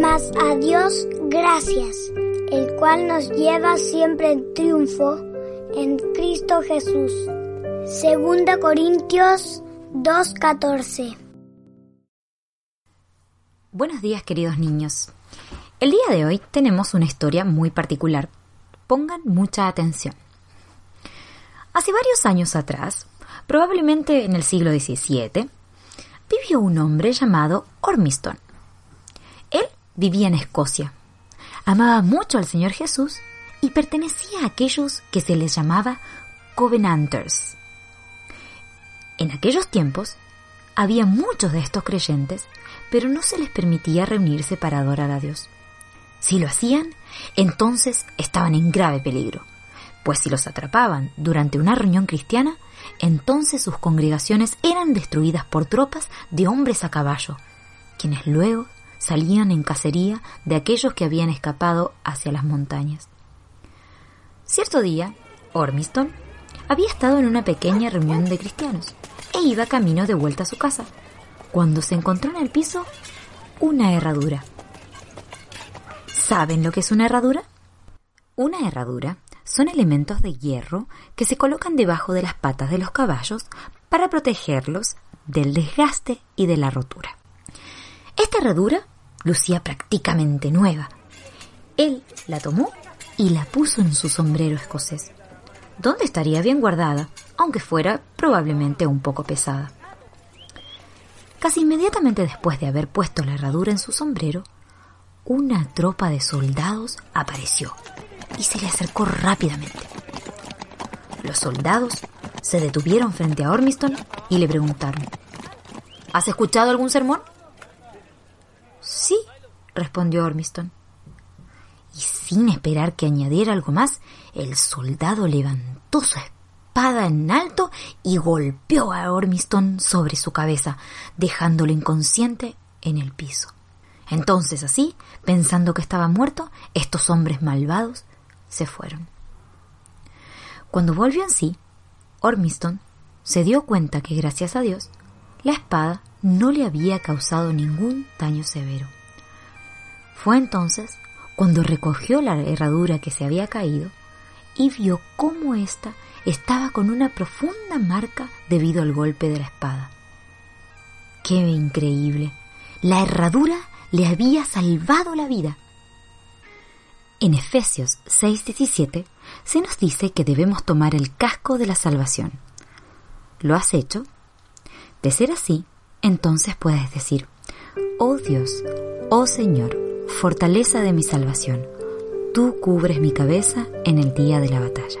Mas a Dios gracias, el cual nos lleva siempre en triunfo en Cristo Jesús. Segunda Corintios 2.14 Buenos días queridos niños. El día de hoy tenemos una historia muy particular. Pongan mucha atención. Hace varios años atrás, probablemente en el siglo XVII, vivió un hombre llamado Ormiston. Vivía en Escocia. Amaba mucho al Señor Jesús y pertenecía a aquellos que se les llamaba Covenanters. En aquellos tiempos había muchos de estos creyentes, pero no se les permitía reunirse para adorar a Dios. Si lo hacían, entonces estaban en grave peligro, pues si los atrapaban durante una reunión cristiana, entonces sus congregaciones eran destruidas por tropas de hombres a caballo, quienes luego salían en cacería de aquellos que habían escapado hacia las montañas. Cierto día, Ormiston había estado en una pequeña reunión de cristianos e iba camino de vuelta a su casa, cuando se encontró en el piso una herradura. ¿Saben lo que es una herradura? Una herradura son elementos de hierro que se colocan debajo de las patas de los caballos para protegerlos del desgaste y de la rotura. Esta herradura lucía prácticamente nueva. Él la tomó y la puso en su sombrero escocés, donde estaría bien guardada, aunque fuera probablemente un poco pesada. Casi inmediatamente después de haber puesto la herradura en su sombrero, una tropa de soldados apareció y se le acercó rápidamente. Los soldados se detuvieron frente a Ormiston y le preguntaron, ¿Has escuchado algún sermón? Sí, respondió Ormiston. Y sin esperar que añadiera algo más, el soldado levantó su espada en alto y golpeó a Ormiston sobre su cabeza, dejándolo inconsciente en el piso. Entonces así, pensando que estaba muerto, estos hombres malvados se fueron. Cuando volvió en sí, Ormiston se dio cuenta que gracias a Dios, la espada no le había causado ningún daño severo. Fue entonces cuando recogió la herradura que se había caído y vio cómo ésta estaba con una profunda marca debido al golpe de la espada. ¡Qué increíble! La herradura le había salvado la vida. En Efesios 6:17 se nos dice que debemos tomar el casco de la salvación. ¿Lo has hecho? De ser así, entonces puedes decir, Oh Dios, oh Señor, fortaleza de mi salvación, tú cubres mi cabeza en el día de la batalla.